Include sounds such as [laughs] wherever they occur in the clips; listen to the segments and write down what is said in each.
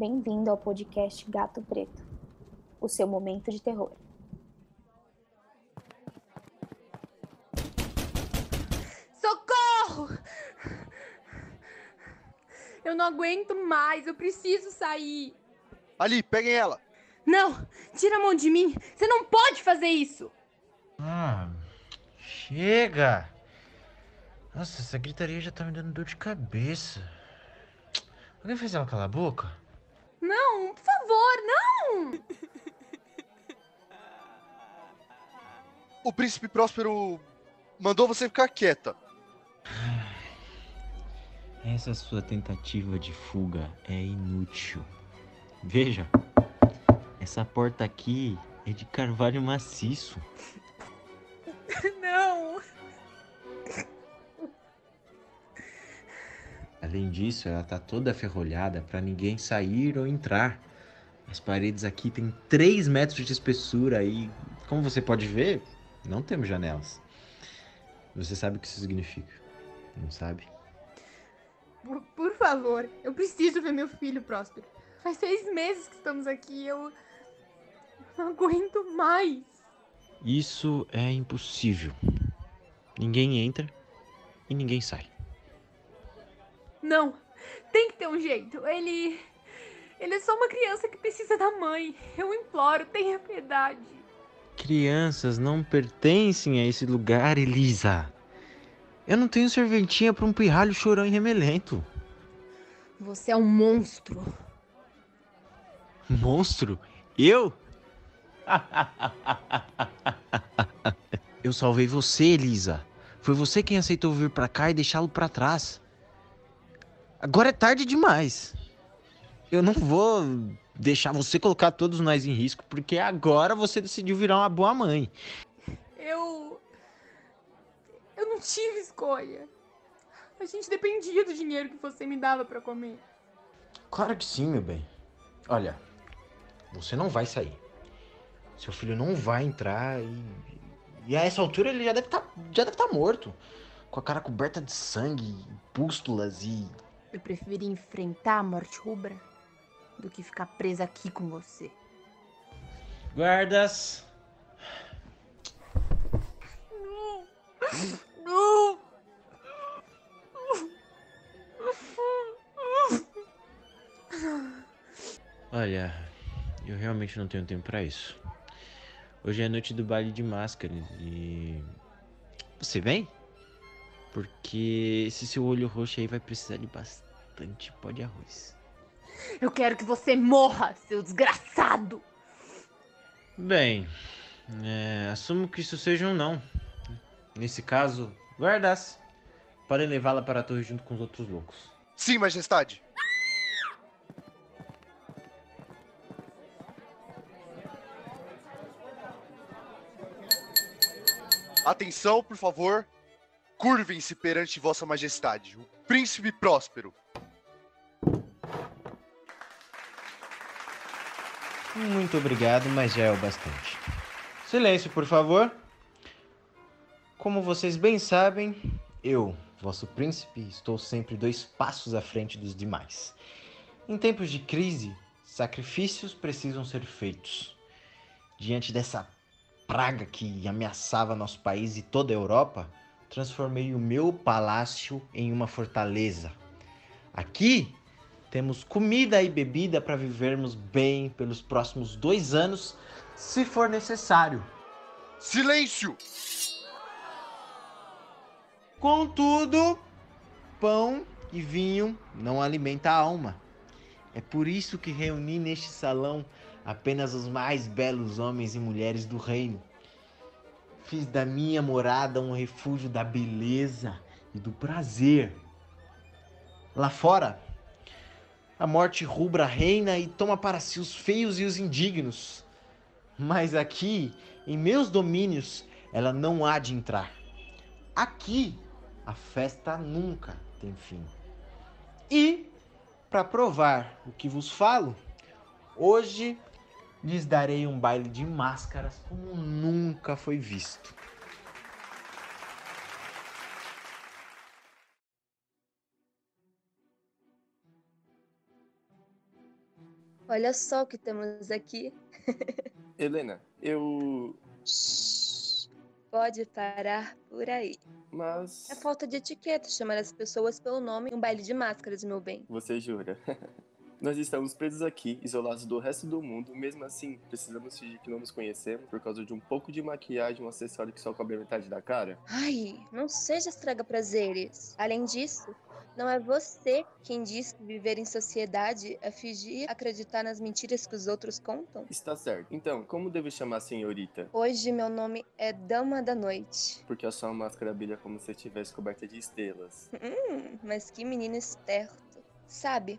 Bem-vindo ao podcast Gato Preto, o seu momento de terror. Socorro! Eu não aguento mais, eu preciso sair. Ali, peguem ela. Não, tira a mão de mim. Você não pode fazer isso. Ah, chega! Nossa, essa gritaria já tá me dando dor de cabeça. Alguém fez ela calar a boca? Não, por favor, não! [laughs] O príncipe Próspero mandou você ficar quieta. [sighs] Essa sua tentativa de fuga é inútil. Veja, essa porta aqui é de carvalho maciço. [laughs] Não! Além disso, ela tá toda ferrolhada para ninguém sair ou entrar. As paredes aqui têm 3 metros de espessura e, como você pode ver, não temos janelas. Você sabe o que isso significa, não sabe? Por, por favor, eu preciso ver meu filho, Próspero. Faz seis meses que estamos aqui, eu não aguento mais. Isso é impossível. Ninguém entra e ninguém sai. Não, tem que ter um jeito. Ele. Ele é só uma criança que precisa da mãe. Eu imploro, tenha piedade. Crianças não pertencem a esse lugar, Elisa. Eu não tenho serventinha para um pirralho chorão e remelento. Você é um monstro. Monstro? Eu? [laughs] Eu salvei você, Elisa. Foi você quem aceitou vir para cá e deixá-lo para trás. Agora é tarde demais. Eu não vou deixar você colocar todos nós em risco, porque agora você decidiu virar uma boa mãe. Eu. Eu não tive escolha. A gente dependia do dinheiro que você me dava para comer. Claro que sim, meu bem. Olha, você não vai sair. Seu filho não vai entrar e. E a essa altura ele já deve tá, já deve estar tá morto. Com a cara coberta de sangue, pústulas e. Eu prefiro enfrentar a morte rubra do que ficar presa aqui com você. Guardas! Não! Não! Olha, eu realmente não tenho tempo para isso. Hoje é a noite do baile de máscaras e. Você vem? Porque esse seu olho roxo aí vai precisar de bastante pó de arroz. Eu quero que você morra, seu desgraçado! Bem, é, assumo que isso seja um não. Nesse caso, guardas. Podem levá-la para a torre junto com os outros loucos. Sim, majestade. Atenção, por favor. Curvem-se perante Vossa Majestade, o Príncipe Próspero. Muito obrigado, mas já é o bastante. Silêncio, por favor. Como vocês bem sabem, eu, vosso príncipe, estou sempre dois passos à frente dos demais. Em tempos de crise, sacrifícios precisam ser feitos. Diante dessa praga que ameaçava nosso país e toda a Europa, transformei o meu palácio em uma fortaleza. Aqui temos comida e bebida para vivermos bem pelos próximos dois anos, se for necessário. Silêncio! Contudo, pão e vinho não alimenta a alma. É por isso que reuni neste salão apenas os mais belos homens e mulheres do reino. Fiz da minha morada um refúgio da beleza e do prazer. Lá fora, a morte rubra reina e toma para si os feios e os indignos. Mas aqui, em meus domínios, ela não há de entrar. Aqui, a festa nunca tem fim. E, para provar o que vos falo, hoje lhes darei um baile de máscaras como nunca foi visto. Olha só o que temos aqui. [laughs] Helena, eu. Pode parar por aí. Mas. É falta de etiqueta chamar as pessoas pelo nome em um baile de máscaras, meu bem. Você jura? [laughs] Nós estamos presos aqui, isolados do resto do mundo. Mesmo assim, precisamos fingir que não nos conhecemos por causa de um pouco de maquiagem, um acessório que só cobre a metade da cara? Ai, não seja estraga prazeres. Além disso, não é você quem diz que viver em sociedade é fingir acreditar nas mentiras que os outros contam? Está certo. Então, como devo chamar a senhorita? Hoje meu nome é Dama da Noite. Porque a sua máscara brilha como se estivesse coberta de estrelas. Hum, mas que menino esperto. Sabe,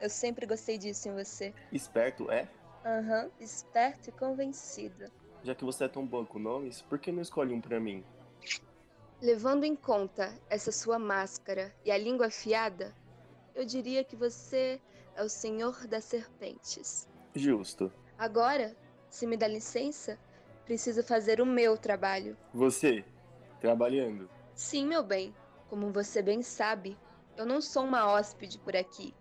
eu sempre gostei disso em você. Esperto é? Aham, uhum, esperto e convencido. Já que você é tão bom com nomes, por que não escolhe um pra mim? Levando em conta essa sua máscara e a língua afiada, eu diria que você é o Senhor das Serpentes. Justo. Agora, se me dá licença, preciso fazer o meu trabalho. Você? Trabalhando? Sim, meu bem. Como você bem sabe, eu não sou uma hóspede por aqui.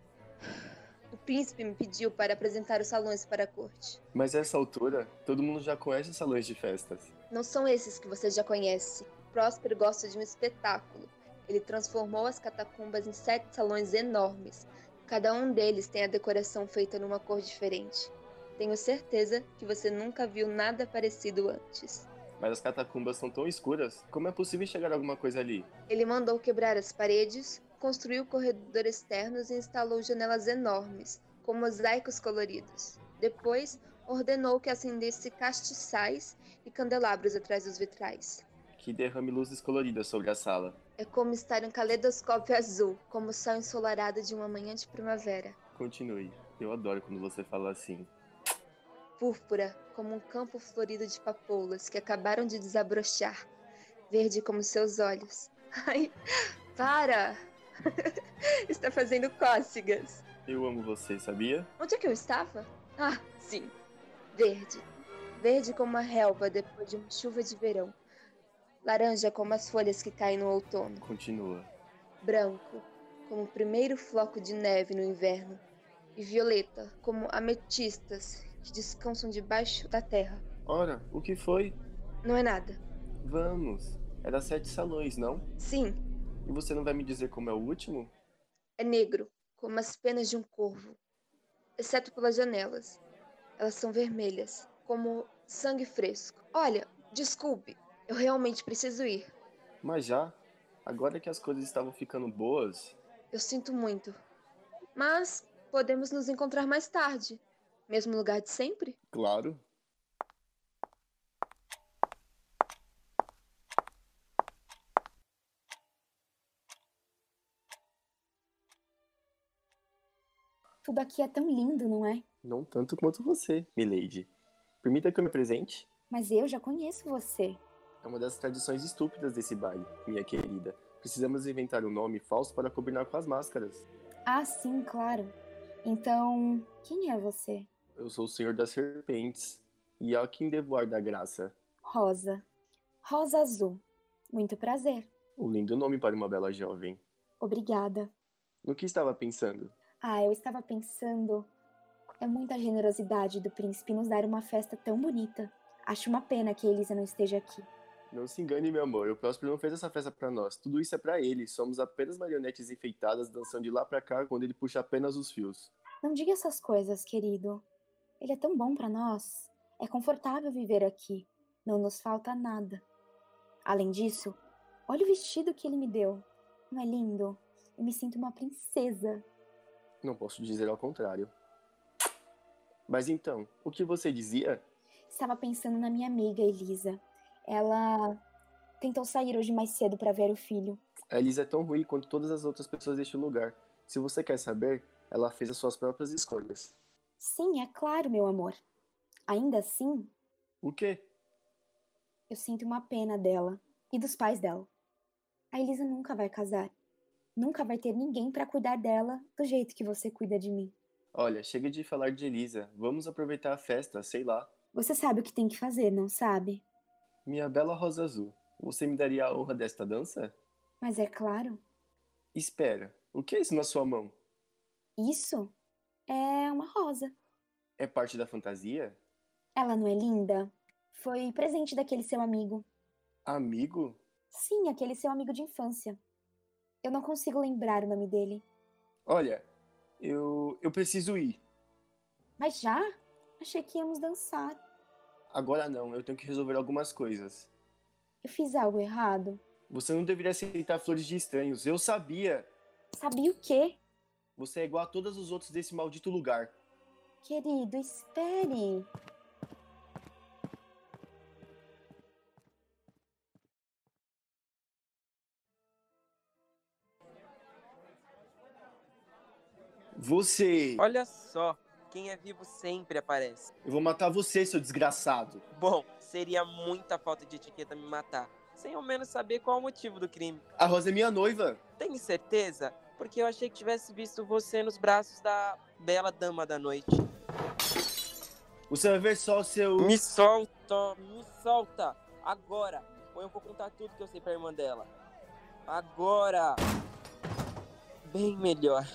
O príncipe me pediu para apresentar os salões para a corte. Mas a essa altura, todo mundo já conhece os salões de festas. Não são esses que você já conhece. Próspero gosta de um espetáculo. Ele transformou as catacumbas em sete salões enormes. Cada um deles tem a decoração feita numa cor diferente. Tenho certeza que você nunca viu nada parecido antes. Mas as catacumbas são tão escuras, como é possível enxergar alguma coisa ali? Ele mandou quebrar as paredes, construiu corredores externos e instalou janelas enormes, com mosaicos coloridos. Depois, ordenou que acendesse castiçais e candelabros atrás dos vitrais. Que derrame luzes coloridas sobre a sala. É como estar em um caleidoscópio azul, como o céu ensolarado de uma manhã de primavera. Continue. Eu adoro quando você fala assim. Púrpura, como um campo florido de papoulas que acabaram de desabrochar. Verde como seus olhos. Ai, para! [laughs] Está fazendo cócegas. Eu amo você, sabia? Onde é que eu estava? Ah, sim. Verde. Verde como a relva depois de uma chuva de verão. Laranja como as folhas que caem no outono. Continua. Branco como o primeiro floco de neve no inverno. E violeta como ametistas que descansam debaixo da terra. Ora, o que foi? Não é nada. Vamos. Era sete salões, não? Sim, e você não vai me dizer como é o último? É negro, como as penas de um corvo. Exceto pelas janelas. Elas são vermelhas, como sangue fresco. Olha, desculpe, eu realmente preciso ir. Mas já? Agora que as coisas estavam ficando boas. Eu sinto muito. Mas podemos nos encontrar mais tarde. Mesmo lugar de sempre? Claro. Tudo aqui é tão lindo, não é? Não tanto quanto você, milady. Permita que eu me presente? Mas eu já conheço você. É uma das tradições estúpidas desse baile, minha querida. Precisamos inventar um nome falso para combinar com as máscaras. Ah, sim, claro. Então, quem é você? Eu sou o Senhor das Serpentes. E a quem devo ar da graça? Rosa. Rosa Azul. Muito prazer. Um lindo nome para uma bela jovem. Obrigada. No que estava pensando? Ah, eu estava pensando. É muita generosidade do príncipe nos dar uma festa tão bonita. Acho uma pena que Elisa não esteja aqui. Não se engane, meu amor. O Próspero não fez essa festa para nós. Tudo isso é para ele. Somos apenas marionetes enfeitadas dançando de lá para cá quando ele puxa apenas os fios. Não diga essas coisas, querido. Ele é tão bom para nós. É confortável viver aqui. Não nos falta nada. Além disso, olha o vestido que ele me deu. Não é lindo? Eu me sinto uma princesa. Não posso dizer ao contrário. Mas então, o que você dizia? Estava pensando na minha amiga Elisa. Ela tentou sair hoje mais cedo para ver o filho. A Elisa é tão ruim quanto todas as outras pessoas deste lugar. Se você quer saber, ela fez as suas próprias escolhas. Sim, é claro, meu amor. Ainda assim. O quê? Eu sinto uma pena dela e dos pais dela. A Elisa nunca vai casar. Nunca vai ter ninguém para cuidar dela do jeito que você cuida de mim. Olha, chega de falar de Elisa. Vamos aproveitar a festa, sei lá. Você sabe o que tem que fazer, não sabe? Minha bela rosa azul, você me daria a honra desta dança? Mas é claro. Espera, o que é isso na sua mão? Isso é uma rosa. É parte da fantasia? Ela não é linda? Foi presente daquele seu amigo. Amigo? Sim, aquele seu amigo de infância. Eu não consigo lembrar o nome dele. Olha, eu, eu preciso ir. Mas já? Achei que íamos dançar. Agora não, eu tenho que resolver algumas coisas. Eu fiz algo errado? Você não deveria aceitar flores de estranhos. Eu sabia. Sabia o quê? Você é igual a todos os outros desse maldito lugar. Querido, espere. Você. Olha só, quem é vivo sempre aparece. Eu vou matar você, seu desgraçado. Bom, seria muita falta de etiqueta me matar, sem ao menos saber qual é o motivo do crime. A Rosa é minha noiva. Tem certeza? Porque eu achei que tivesse visto você nos braços da bela dama da noite. Você vai ver só o seu. Me solta, me solta, agora. Ou eu vou contar tudo que eu sei pra irmã dela. Agora. Bem melhor.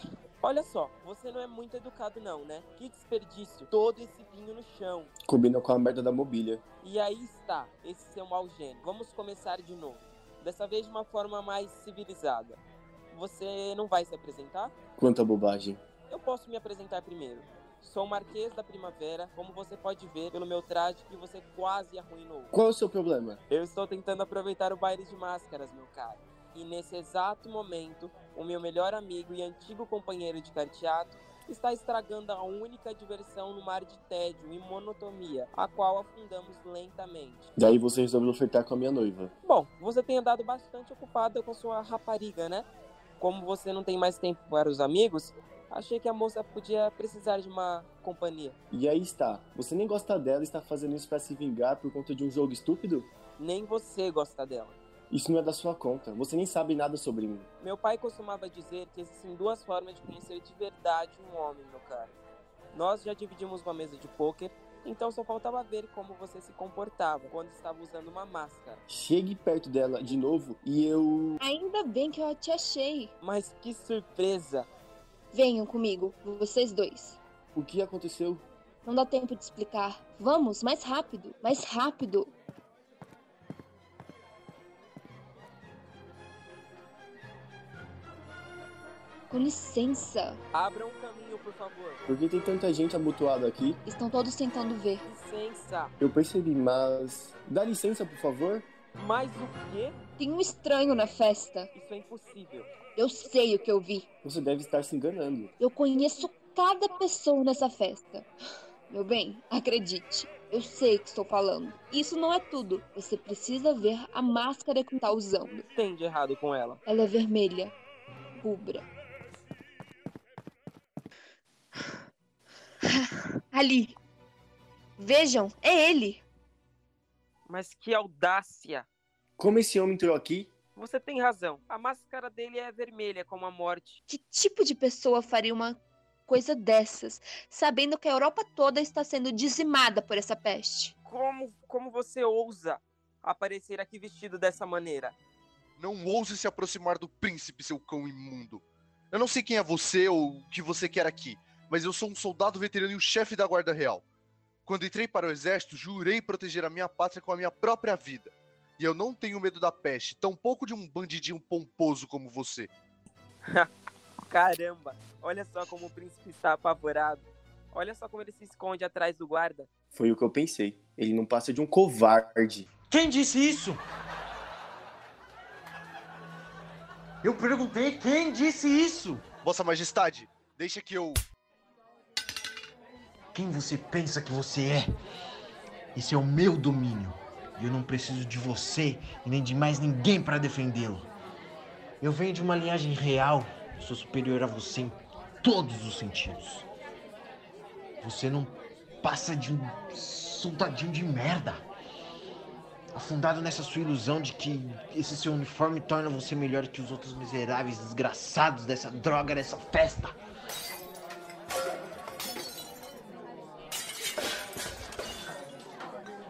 Olha só, você não é muito educado não, né? Que desperdício, todo esse vinho no chão. Combina com a merda da mobília. E aí está, esse seu mau gênio. Vamos começar de novo. Dessa vez de uma forma mais civilizada. Você não vai se apresentar? Quanta bobagem. Eu posso me apresentar primeiro. Sou o Marquês da Primavera, como você pode ver pelo meu traje que você quase arruinou. Qual é o seu problema? Eu estou tentando aproveitar o baile de máscaras, meu caro. E nesse exato momento, o meu melhor amigo e antigo companheiro de carteado está estragando a única diversão no mar de tédio e monotonia, a qual afundamos lentamente. Daí você resolveu ofertar com a minha noiva. Bom, você tem andado bastante ocupada com sua rapariga, né? Como você não tem mais tempo para os amigos, achei que a moça podia precisar de uma companhia. E aí está. Você nem gosta dela e está fazendo isso para se vingar por conta de um jogo estúpido? Nem você gosta dela. Isso não é da sua conta. Você nem sabe nada sobre mim. Meu pai costumava dizer que existem duas formas de conhecer de verdade um homem, meu caro. Nós já dividimos uma mesa de pôquer, então só faltava ver como você se comportava quando estava usando uma máscara. Chegue perto dela de novo e eu. Ainda bem que eu te achei. Mas que surpresa! Venham comigo, vocês dois. O que aconteceu? Não dá tempo de explicar. Vamos, mais rápido, mais rápido. Com licença. Abra um caminho, por favor. Por que tem tanta gente amontoada aqui? Estão todos tentando ver. Licença. Eu percebi, mas. Dá licença, por favor? Mas o quê? Tem um estranho na festa. Isso é impossível. Eu sei o que eu vi. Você deve estar se enganando. Eu conheço cada pessoa nessa festa. Meu bem, acredite. Eu sei o que estou falando. Isso não é tudo. Você precisa ver a máscara que está usando. O que tem de errado com ela? Ela é vermelha, rubra. [sighs] Ali. Vejam, é ele. Mas que audácia! Como esse homem entrou aqui? Você tem razão. A máscara dele é vermelha como a morte. Que tipo de pessoa faria uma coisa dessas, sabendo que a Europa toda está sendo dizimada por essa peste? Como, como você ousa aparecer aqui vestido dessa maneira? Não ouse se aproximar do príncipe, seu cão imundo. Eu não sei quem é você ou o que você quer aqui, mas eu sou um soldado veterano e o chefe da Guarda Real. Quando entrei para o exército, jurei proteger a minha pátria com a minha própria vida. E eu não tenho medo da peste, tampouco de um bandidinho pomposo como você. [laughs] Caramba, olha só como o príncipe está apavorado. Olha só como ele se esconde atrás do guarda. Foi o que eu pensei. Ele não passa de um covarde. Quem disse isso? Eu perguntei quem disse isso? Vossa Majestade, deixa que eu. Quem você pensa que você é? Esse é o meu domínio. E eu não preciso de você e nem de mais ninguém para defendê-lo. Eu venho de uma linhagem real. Sou superior a você em todos os sentidos. Você não passa de um soldadinho de merda. Afundado nessa sua ilusão de que esse seu uniforme torna você melhor que os outros miseráveis desgraçados dessa droga, dessa festa.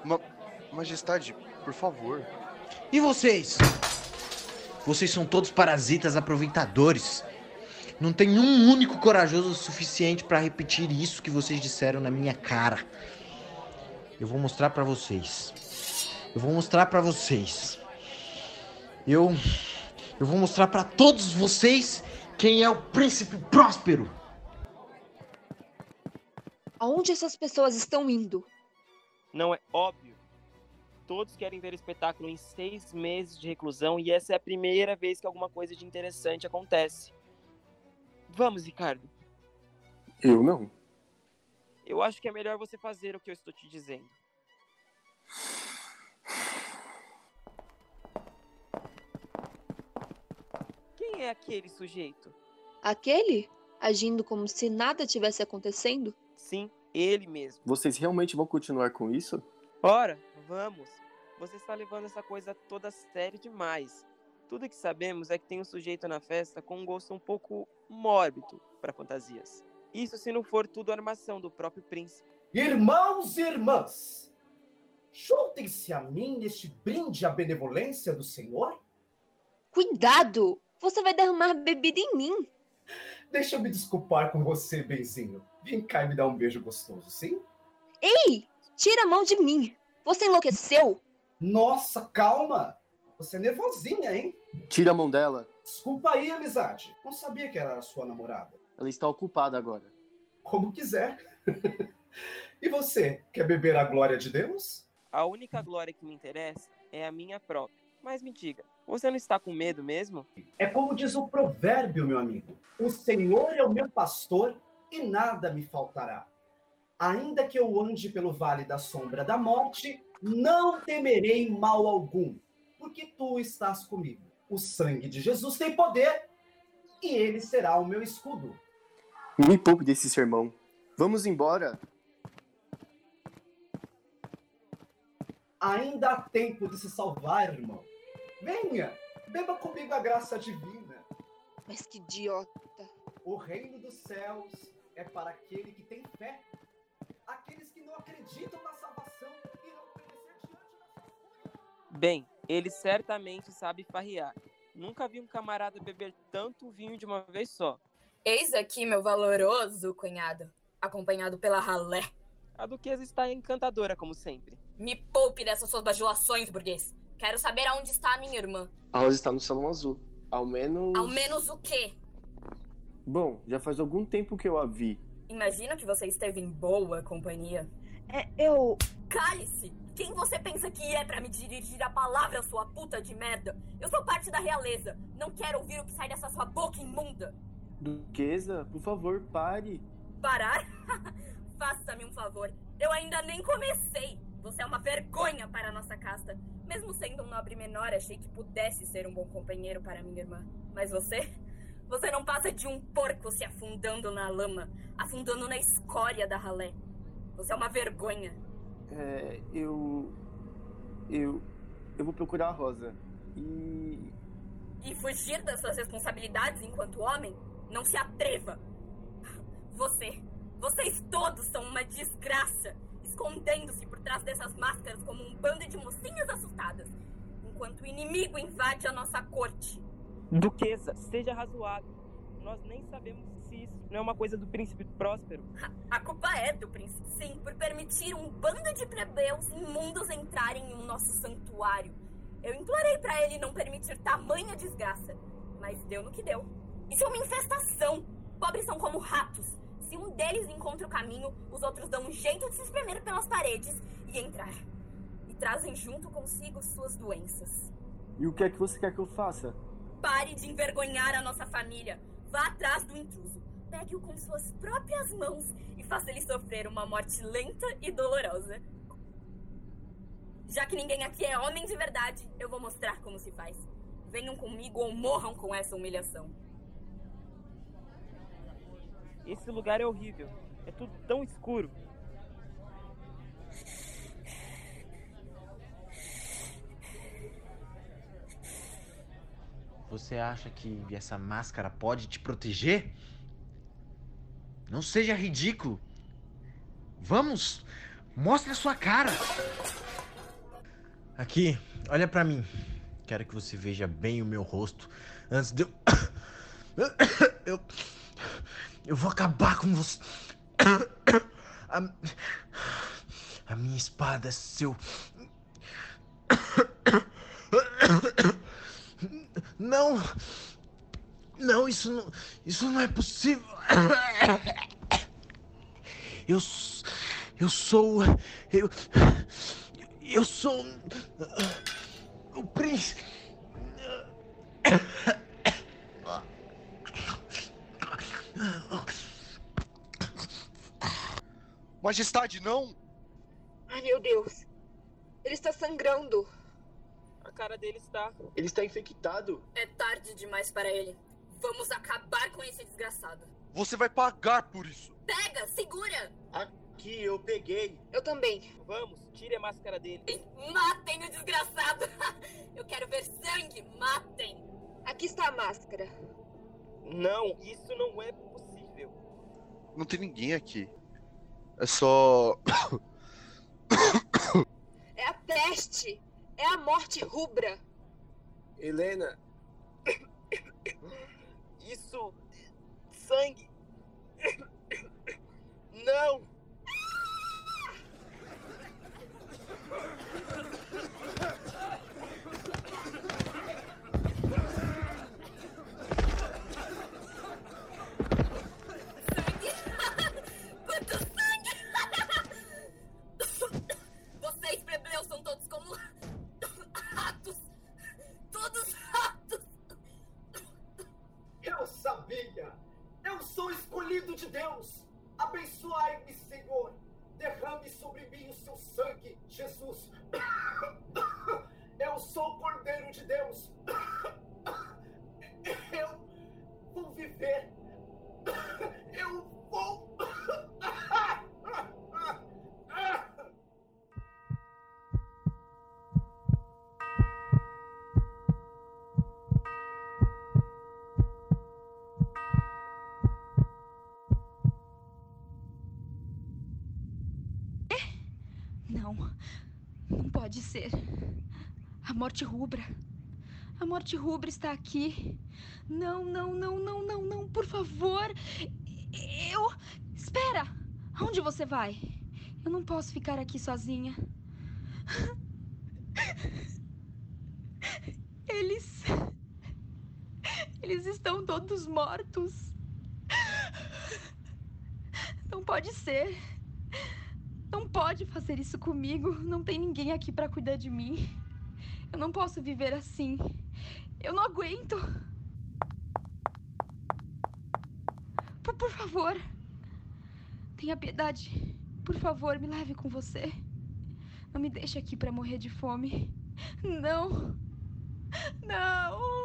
Ma Majestade, por favor. E vocês? Vocês são todos parasitas aproveitadores. Não tem um único corajoso o suficiente para repetir isso que vocês disseram na minha cara. Eu vou mostrar para vocês. Eu vou mostrar para vocês. Eu eu vou mostrar para todos vocês quem é o príncipe próspero. Aonde essas pessoas estão indo? Não é óbvio. Todos querem ver o espetáculo em seis meses de reclusão e essa é a primeira vez que alguma coisa de interessante acontece. Vamos, Ricardo. Eu não. Eu acho que é melhor você fazer o que eu estou te dizendo. Quem é aquele sujeito? Aquele? Agindo como se nada tivesse acontecendo? Sim, ele mesmo. Vocês realmente vão continuar com isso? Ora, vamos. Você está levando essa coisa toda a sério demais. Tudo que sabemos é que tem um sujeito na festa com um gosto um pouco mórbido para fantasias. Isso se não for tudo armação do próprio príncipe. Irmãos e irmãs, juntem-se a mim neste brinde à benevolência do Senhor. Cuidado! Você vai derramar bebida em mim. Deixa eu me desculpar com você, benzinho. Vem cá e me dá um beijo gostoso, sim? Ei! Tira a mão de mim! Você enlouqueceu? Nossa, calma! Você é nervosinha, hein? Tira a mão dela. Desculpa aí, amizade. Não sabia que era a sua namorada. Ela está ocupada agora. Como quiser. [laughs] e você, quer beber a glória de Deus? A única glória que me interessa é a minha própria. Mas me diga, você não está com medo mesmo? É como diz o provérbio, meu amigo: O Senhor é o meu pastor e nada me faltará. Ainda que eu ande pelo vale da sombra da morte, não temerei mal algum, porque tu estás comigo. O sangue de Jesus tem poder e ele será o meu escudo. Me poupe desse sermão. Vamos embora. Ainda há tempo de se salvar, irmão. Venha, beba comigo a graça divina. Mas que idiota. O reino dos céus é para aquele que tem fé. Aqueles que não acreditam na salvação irão perecer diante da Bem, ele certamente sabe farrear. Nunca vi um camarada beber tanto vinho de uma vez só. Eis aqui meu valoroso cunhado, acompanhado pela ralé. A duquesa está encantadora, como sempre. Me poupe dessas suas bajulações, burguês. Quero saber aonde está a minha irmã. A Rosa está no salão azul. Ao menos. Ao menos o quê? Bom, já faz algum tempo que eu a vi. Imagino que você esteve em boa companhia. É, eu. Cale-se! Quem você pensa que é para me dirigir a palavra, sua puta de merda? Eu sou parte da realeza. Não quero ouvir o que sai dessa sua boca imunda. Duquesa, por favor, pare. Parar? [laughs] Faça-me um favor. Eu ainda nem comecei. Você é uma vergonha para a nossa casta. Mesmo sendo um nobre menor, achei que pudesse ser um bom companheiro para minha irmã. Mas você? Você não passa de um porco se afundando na lama, afundando na escória da ralé. Você é uma vergonha. É, eu. Eu. Eu vou procurar a Rosa. E. E fugir das suas responsabilidades enquanto homem? Não se atreva! Você. Vocês todos são uma desgraça! Escondendo-se por trás dessas máscaras como um bando de mocinhas assustadas, enquanto o inimigo invade a nossa corte. Duquesa, seja razoável. Nós nem sabemos se isso não é uma coisa do príncipe próspero. A culpa é do príncipe, sim, por permitir um bando de plebeus imundos entrarem em um nosso santuário. Eu implorei para ele não permitir tamanha desgraça, mas deu no que deu. Isso é uma infestação. Pobres são como ratos. Se um deles encontra o caminho, os outros dão um jeito de se espremer pelas paredes e entrar. E trazem junto consigo suas doenças. E o que é que você quer que eu faça? Pare de envergonhar a nossa família. Vá atrás do intruso. Pegue-o com suas próprias mãos e faça ele sofrer uma morte lenta e dolorosa. Já que ninguém aqui é homem de verdade, eu vou mostrar como se faz. Venham comigo ou morram com essa humilhação. Esse lugar é horrível. É tudo tão escuro. Você acha que essa máscara pode te proteger? Não seja ridículo. Vamos, mostre a sua cara. Aqui, olha pra mim. Quero que você veja bem o meu rosto antes de eu [coughs] Eu. Eu vou acabar com você. [coughs] A, a minha espada, seu. [coughs] Não! Não, isso não. Isso não é possível. Eu. Eu sou. Eu. Eu sou. O príncipe. Majestade, não! Ai, meu Deus. Ele está sangrando. A cara dele está. Ele está infectado. É tarde demais para ele. Vamos acabar com esse desgraçado. Você vai pagar por isso! Pega, segura! Aqui, eu peguei. Eu também. Vamos, tire a máscara dele. E matem o desgraçado! [laughs] Eu quero ver sangue! Matem! Aqui está a máscara. Não, isso não é possível. Não tem ninguém aqui. É só. É a peste. É a morte rubra. Helena. Isso. Sangue. Não! A morte rubra. A morte rubra está aqui. Não, não, não, não, não, não, por favor. Eu. Espera! Aonde você vai? Eu não posso ficar aqui sozinha. Eles. Eles estão todos mortos. Não pode ser. Não pode fazer isso comigo. Não tem ninguém aqui para cuidar de mim. Eu não posso viver assim. Eu não aguento. Por, por favor. Tenha piedade. Por favor, me leve com você. Não me deixe aqui para morrer de fome. Não. Não.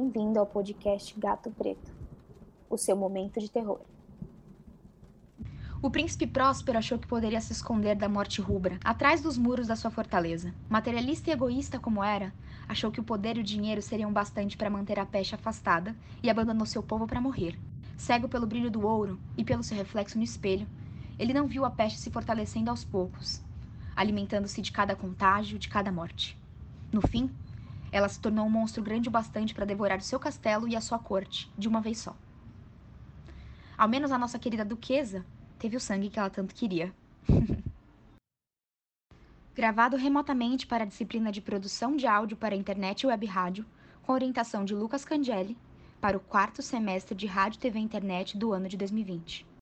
Bem-vindo ao podcast Gato Preto, o seu momento de terror. O príncipe Próspero achou que poderia se esconder da morte rubra, atrás dos muros da sua fortaleza. Materialista e egoísta como era, achou que o poder e o dinheiro seriam bastante para manter a peste afastada e abandonou seu povo para morrer. Cego pelo brilho do ouro e pelo seu reflexo no espelho, ele não viu a peste se fortalecendo aos poucos, alimentando-se de cada contágio, de cada morte. No fim, ela se tornou um monstro grande o bastante para devorar o seu castelo e a sua corte, de uma vez só. Ao menos a nossa querida duquesa teve o sangue que ela tanto queria. [laughs] Gravado remotamente para a disciplina de produção de áudio para internet e web rádio, com orientação de Lucas Cangelli, para o quarto semestre de Rádio TV e Internet do ano de 2020.